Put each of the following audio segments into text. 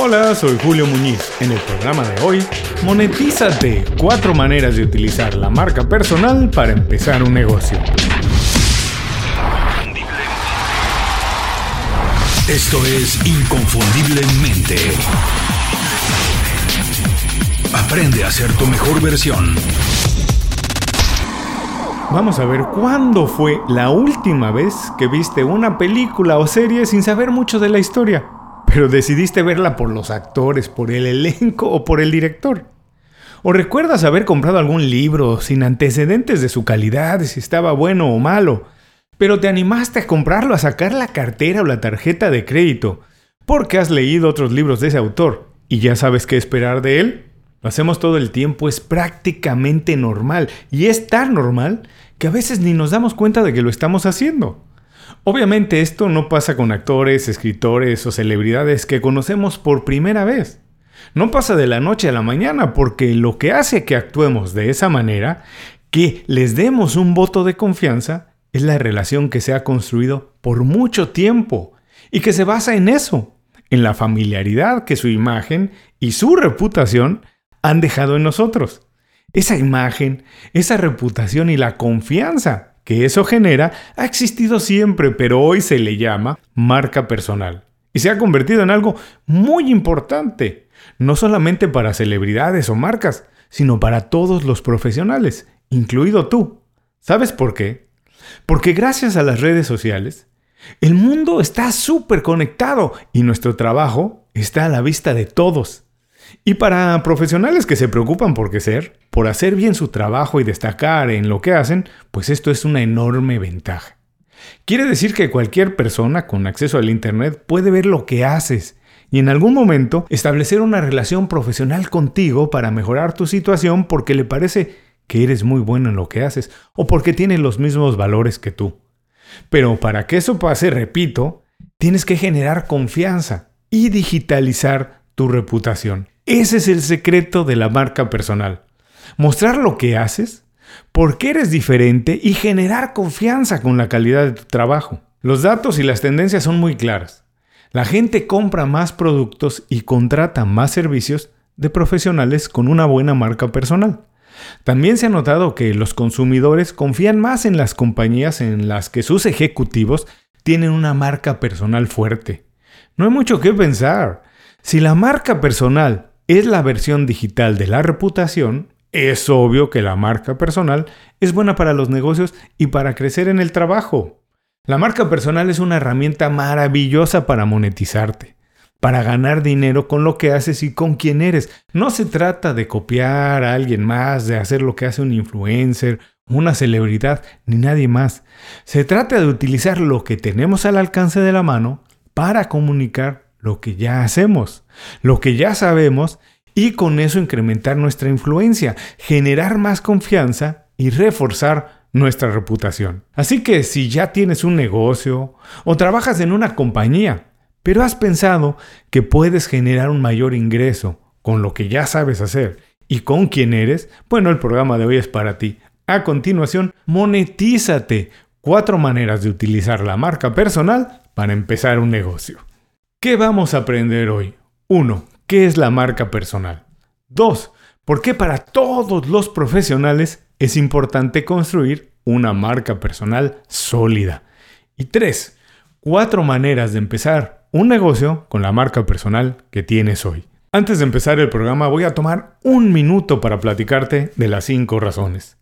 Hola, soy Julio Muñiz. En el programa de hoy, monetízate. Cuatro maneras de utilizar la marca personal para empezar un negocio. Esto es Inconfundiblemente. Aprende a ser tu mejor versión. Vamos a ver cuándo fue la última vez que viste una película o serie sin saber mucho de la historia, pero decidiste verla por los actores, por el elenco o por el director. ¿O recuerdas haber comprado algún libro sin antecedentes de su calidad, si estaba bueno o malo, pero te animaste a comprarlo, a sacar la cartera o la tarjeta de crédito, porque has leído otros libros de ese autor y ya sabes qué esperar de él? Lo hacemos todo el tiempo, es prácticamente normal. Y es tan normal que a veces ni nos damos cuenta de que lo estamos haciendo. Obviamente esto no pasa con actores, escritores o celebridades que conocemos por primera vez. No pasa de la noche a la mañana porque lo que hace que actuemos de esa manera, que les demos un voto de confianza, es la relación que se ha construido por mucho tiempo y que se basa en eso, en la familiaridad que su imagen y su reputación han dejado en nosotros. Esa imagen, esa reputación y la confianza que eso genera ha existido siempre, pero hoy se le llama marca personal. Y se ha convertido en algo muy importante, no solamente para celebridades o marcas, sino para todos los profesionales, incluido tú. ¿Sabes por qué? Porque gracias a las redes sociales, el mundo está súper conectado y nuestro trabajo está a la vista de todos. Y para profesionales que se preocupan por crecer, por hacer bien su trabajo y destacar en lo que hacen, pues esto es una enorme ventaja. Quiere decir que cualquier persona con acceso al Internet puede ver lo que haces y en algún momento establecer una relación profesional contigo para mejorar tu situación porque le parece que eres muy bueno en lo que haces o porque tiene los mismos valores que tú. Pero para que eso pase, repito, tienes que generar confianza y digitalizar tu reputación. Ese es el secreto de la marca personal. Mostrar lo que haces, por qué eres diferente y generar confianza con la calidad de tu trabajo. Los datos y las tendencias son muy claras. La gente compra más productos y contrata más servicios de profesionales con una buena marca personal. También se ha notado que los consumidores confían más en las compañías en las que sus ejecutivos tienen una marca personal fuerte. No hay mucho que pensar. Si la marca personal es la versión digital de la reputación, es obvio que la marca personal es buena para los negocios y para crecer en el trabajo. La marca personal es una herramienta maravillosa para monetizarte, para ganar dinero con lo que haces y con quién eres. No se trata de copiar a alguien más, de hacer lo que hace un influencer, una celebridad, ni nadie más. Se trata de utilizar lo que tenemos al alcance de la mano para comunicar lo que ya hacemos, lo que ya sabemos y con eso incrementar nuestra influencia, generar más confianza y reforzar nuestra reputación. Así que si ya tienes un negocio o trabajas en una compañía, pero has pensado que puedes generar un mayor ingreso con lo que ya sabes hacer y con quién eres, bueno, el programa de hoy es para ti. A continuación, monetízate. Cuatro maneras de utilizar la marca personal para empezar un negocio. ¿Qué vamos a aprender hoy? 1. ¿Qué es la marca personal? 2. ¿Por qué para todos los profesionales es importante construir una marca personal sólida? Y 3. Cuatro maneras de empezar un negocio con la marca personal que tienes hoy. Antes de empezar el programa voy a tomar un minuto para platicarte de las 5 razones.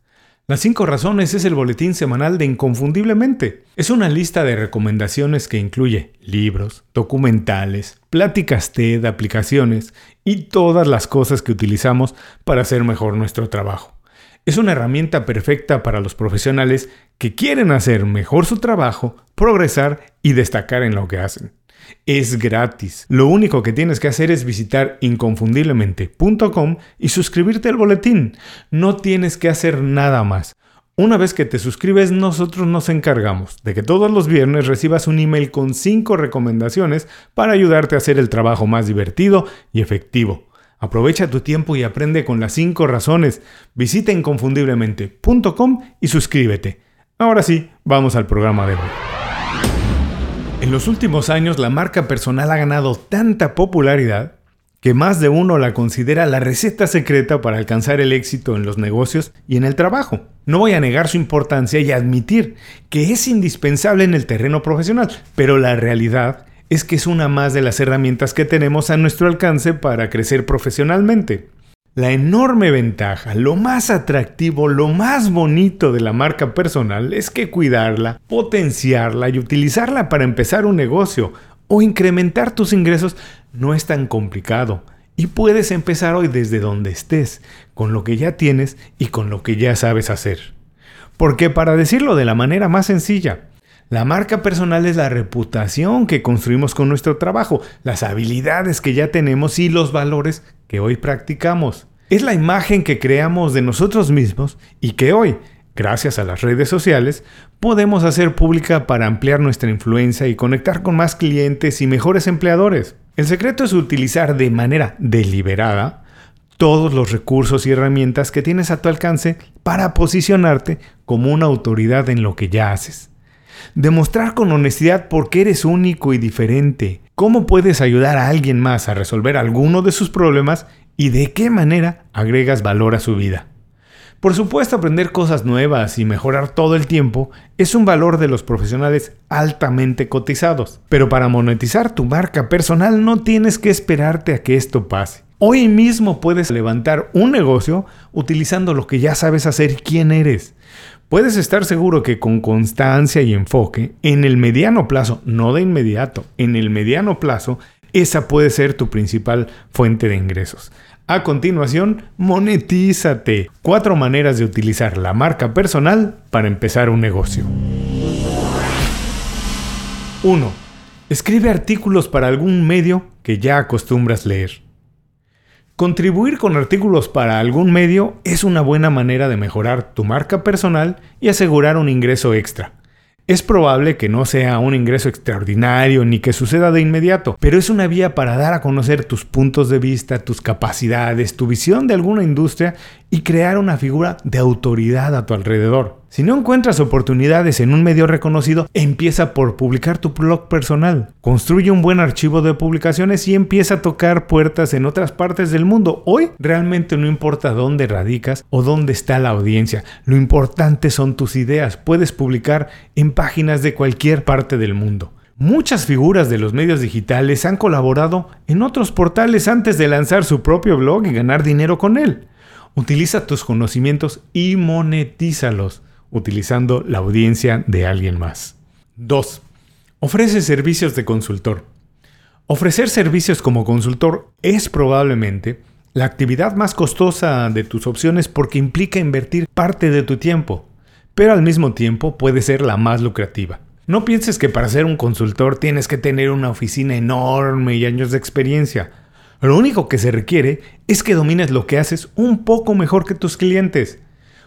Las 5 razones es el boletín semanal de Inconfundiblemente. Es una lista de recomendaciones que incluye libros, documentales, pláticas TED, aplicaciones y todas las cosas que utilizamos para hacer mejor nuestro trabajo. Es una herramienta perfecta para los profesionales que quieren hacer mejor su trabajo, progresar y destacar en lo que hacen. Es gratis. Lo único que tienes que hacer es visitar inconfundiblemente.com y suscribirte al boletín. No tienes que hacer nada más. Una vez que te suscribes, nosotros nos encargamos de que todos los viernes recibas un email con 5 recomendaciones para ayudarte a hacer el trabajo más divertido y efectivo. Aprovecha tu tiempo y aprende con las 5 razones. Visita inconfundiblemente.com y suscríbete. Ahora sí, vamos al programa de hoy. En los últimos años la marca personal ha ganado tanta popularidad que más de uno la considera la receta secreta para alcanzar el éxito en los negocios y en el trabajo. No voy a negar su importancia y admitir que es indispensable en el terreno profesional, pero la realidad es que es una más de las herramientas que tenemos a nuestro alcance para crecer profesionalmente. La enorme ventaja, lo más atractivo, lo más bonito de la marca personal es que cuidarla, potenciarla y utilizarla para empezar un negocio o incrementar tus ingresos no es tan complicado. Y puedes empezar hoy desde donde estés, con lo que ya tienes y con lo que ya sabes hacer. Porque para decirlo de la manera más sencilla, la marca personal es la reputación que construimos con nuestro trabajo, las habilidades que ya tenemos y los valores que hoy practicamos. Es la imagen que creamos de nosotros mismos y que hoy, gracias a las redes sociales, podemos hacer pública para ampliar nuestra influencia y conectar con más clientes y mejores empleadores. El secreto es utilizar de manera deliberada todos los recursos y herramientas que tienes a tu alcance para posicionarte como una autoridad en lo que ya haces. Demostrar con honestidad por qué eres único y diferente, cómo puedes ayudar a alguien más a resolver alguno de sus problemas y de qué manera agregas valor a su vida. Por supuesto, aprender cosas nuevas y mejorar todo el tiempo es un valor de los profesionales altamente cotizados. Pero para monetizar tu marca personal no tienes que esperarte a que esto pase. Hoy mismo puedes levantar un negocio utilizando lo que ya sabes hacer y quién eres. Puedes estar seguro que con constancia y enfoque, en el mediano plazo, no de inmediato, en el mediano plazo, esa puede ser tu principal fuente de ingresos. A continuación, monetízate. Cuatro maneras de utilizar la marca personal para empezar un negocio. 1. Escribe artículos para algún medio que ya acostumbras leer. Contribuir con artículos para algún medio es una buena manera de mejorar tu marca personal y asegurar un ingreso extra. Es probable que no sea un ingreso extraordinario ni que suceda de inmediato, pero es una vía para dar a conocer tus puntos de vista, tus capacidades, tu visión de alguna industria y crear una figura de autoridad a tu alrededor. Si no encuentras oportunidades en un medio reconocido, empieza por publicar tu blog personal. Construye un buen archivo de publicaciones y empieza a tocar puertas en otras partes del mundo. Hoy realmente no importa dónde radicas o dónde está la audiencia. Lo importante son tus ideas. Puedes publicar en páginas de cualquier parte del mundo. Muchas figuras de los medios digitales han colaborado en otros portales antes de lanzar su propio blog y ganar dinero con él. Utiliza tus conocimientos y monetízalos utilizando la audiencia de alguien más. 2. Ofrece servicios de consultor. Ofrecer servicios como consultor es probablemente la actividad más costosa de tus opciones porque implica invertir parte de tu tiempo, pero al mismo tiempo puede ser la más lucrativa. No pienses que para ser un consultor tienes que tener una oficina enorme y años de experiencia. Lo único que se requiere es que domines lo que haces un poco mejor que tus clientes.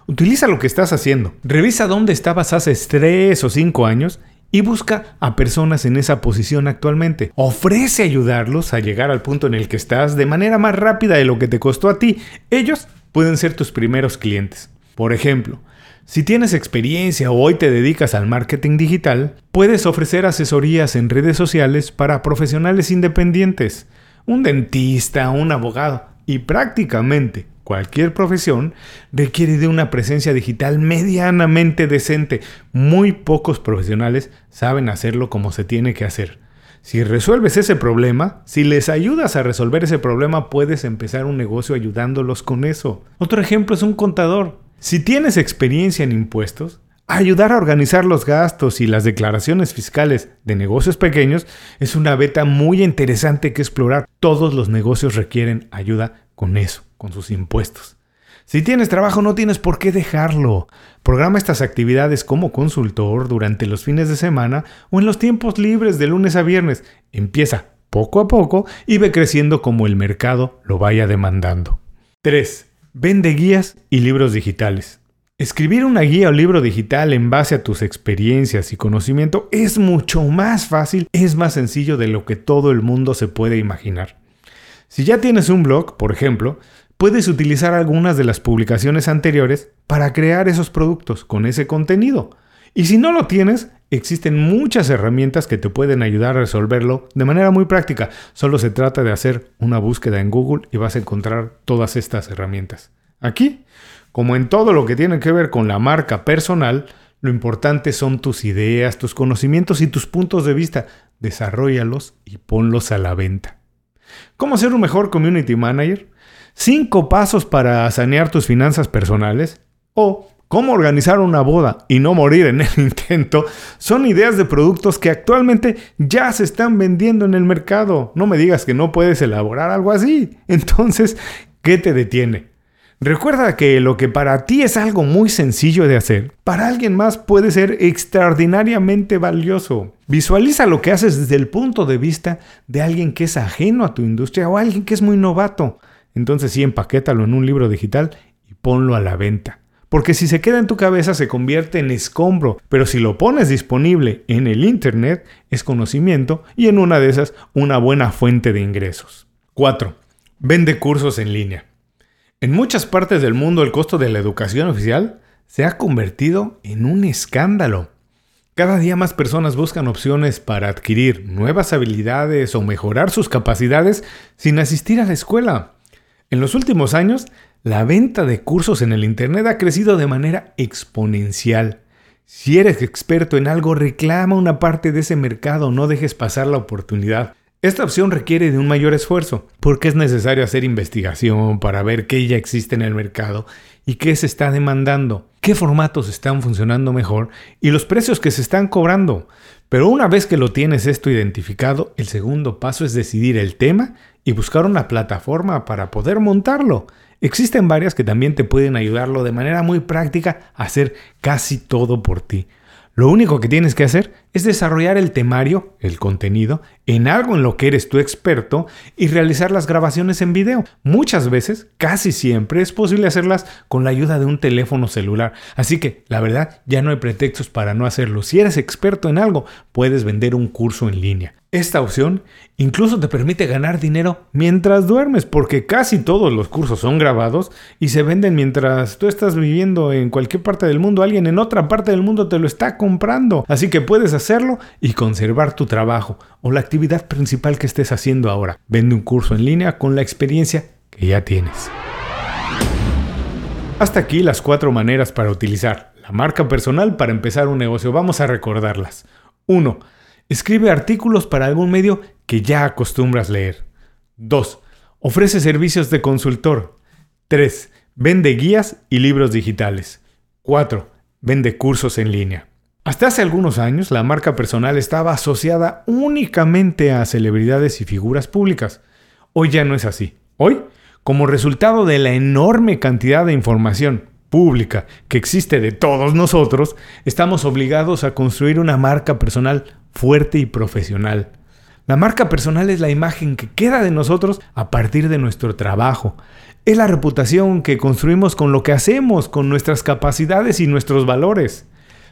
Utiliza lo que estás haciendo. Revisa dónde estabas hace 3 o 5 años y busca a personas en esa posición actualmente. Ofrece ayudarlos a llegar al punto en el que estás de manera más rápida de lo que te costó a ti. Ellos pueden ser tus primeros clientes. Por ejemplo, si tienes experiencia o hoy te dedicas al marketing digital, puedes ofrecer asesorías en redes sociales para profesionales independientes, un dentista, un abogado y prácticamente cualquier profesión requiere de una presencia digital medianamente decente. Muy pocos profesionales saben hacerlo como se tiene que hacer. Si resuelves ese problema, si les ayudas a resolver ese problema, puedes empezar un negocio ayudándolos con eso. Otro ejemplo es un contador. Si tienes experiencia en impuestos, ayudar a organizar los gastos y las declaraciones fiscales de negocios pequeños es una beta muy interesante que explorar. Todos los negocios requieren ayuda con eso con sus impuestos. Si tienes trabajo no tienes por qué dejarlo. Programa estas actividades como consultor durante los fines de semana o en los tiempos libres de lunes a viernes. Empieza poco a poco y ve creciendo como el mercado lo vaya demandando. 3. Vende guías y libros digitales. Escribir una guía o libro digital en base a tus experiencias y conocimiento es mucho más fácil, es más sencillo de lo que todo el mundo se puede imaginar. Si ya tienes un blog, por ejemplo, puedes utilizar algunas de las publicaciones anteriores para crear esos productos con ese contenido. Y si no lo tienes, Existen muchas herramientas que te pueden ayudar a resolverlo de manera muy práctica. Solo se trata de hacer una búsqueda en Google y vas a encontrar todas estas herramientas. Aquí, como en todo lo que tiene que ver con la marca personal, lo importante son tus ideas, tus conocimientos y tus puntos de vista. Desarrollalos y ponlos a la venta. ¿Cómo ser un mejor community manager? Cinco pasos para sanear tus finanzas personales. O cómo organizar una boda y no morir en el intento son ideas de productos que actualmente ya se están vendiendo en el mercado. No me digas que no puedes elaborar algo así. Entonces, ¿qué te detiene? Recuerda que lo que para ti es algo muy sencillo de hacer, para alguien más puede ser extraordinariamente valioso. Visualiza lo que haces desde el punto de vista de alguien que es ajeno a tu industria o alguien que es muy novato. Entonces sí, empaquétalo en un libro digital y ponlo a la venta. Porque si se queda en tu cabeza se convierte en escombro, pero si lo pones disponible en el Internet es conocimiento y en una de esas una buena fuente de ingresos. 4. Vende cursos en línea. En muchas partes del mundo el costo de la educación oficial se ha convertido en un escándalo. Cada día más personas buscan opciones para adquirir nuevas habilidades o mejorar sus capacidades sin asistir a la escuela. En los últimos años, la venta de cursos en el Internet ha crecido de manera exponencial. Si eres experto en algo, reclama una parte de ese mercado, no dejes pasar la oportunidad. Esta opción requiere de un mayor esfuerzo, porque es necesario hacer investigación para ver qué ya existe en el mercado y qué se está demandando, qué formatos están funcionando mejor y los precios que se están cobrando. Pero una vez que lo tienes esto identificado, el segundo paso es decidir el tema y buscar una plataforma para poder montarlo. Existen varias que también te pueden ayudarlo de manera muy práctica a hacer casi todo por ti. Lo único que tienes que hacer es desarrollar el temario, el contenido, en algo en lo que eres tu experto y realizar las grabaciones en video. Muchas veces, casi siempre, es posible hacerlas con la ayuda de un teléfono celular. Así que, la verdad, ya no hay pretextos para no hacerlo. Si eres experto en algo, puedes vender un curso en línea. Esta opción incluso te permite ganar dinero mientras duermes, porque casi todos los cursos son grabados y se venden mientras tú estás viviendo en cualquier parte del mundo. Alguien en otra parte del mundo te lo está comprando. Así que puedes hacerlo y conservar tu trabajo o la actividad principal que estés haciendo ahora. Vende un curso en línea con la experiencia que ya tienes. Hasta aquí las cuatro maneras para utilizar la marca personal para empezar un negocio. Vamos a recordarlas. 1 Escribe artículos para algún medio que ya acostumbras leer. 2. Ofrece servicios de consultor. 3. Vende guías y libros digitales. 4. Vende cursos en línea. Hasta hace algunos años la marca personal estaba asociada únicamente a celebridades y figuras públicas. Hoy ya no es así. Hoy, como resultado de la enorme cantidad de información pública que existe de todos nosotros, estamos obligados a construir una marca personal fuerte y profesional. La marca personal es la imagen que queda de nosotros a partir de nuestro trabajo. Es la reputación que construimos con lo que hacemos, con nuestras capacidades y nuestros valores.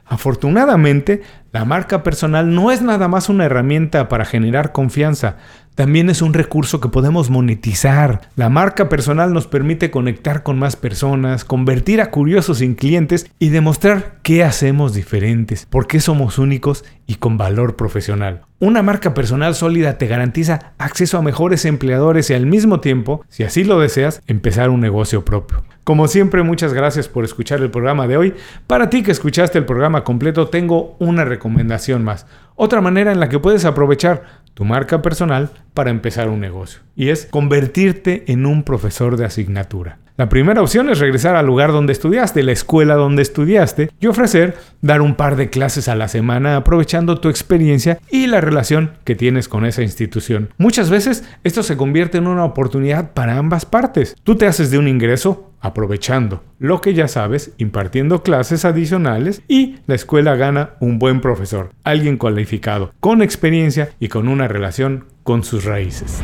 Afortunadamente, la marca personal no es nada más una herramienta para generar confianza, también es un recurso que podemos monetizar. La marca personal nos permite conectar con más personas, convertir a curiosos en clientes y demostrar qué hacemos diferentes, por qué somos únicos y con valor profesional. Una marca personal sólida te garantiza acceso a mejores empleadores y al mismo tiempo, si así lo deseas, empezar un negocio propio. Como siempre, muchas gracias por escuchar el programa de hoy. Para ti que escuchaste el programa completo, tengo una recomendación más. Otra manera en la que puedes aprovechar tu marca personal para empezar un negocio. Y es convertirte en un profesor de asignatura. La primera opción es regresar al lugar donde estudiaste, la escuela donde estudiaste, y ofrecer dar un par de clases a la semana aprovechando tu experiencia y la relación que tienes con esa institución. Muchas veces esto se convierte en una oportunidad para ambas partes. Tú te haces de un ingreso aprovechando lo que ya sabes, impartiendo clases adicionales y la escuela gana un buen profesor, alguien cualificado, con experiencia y con una relación con sus raíces.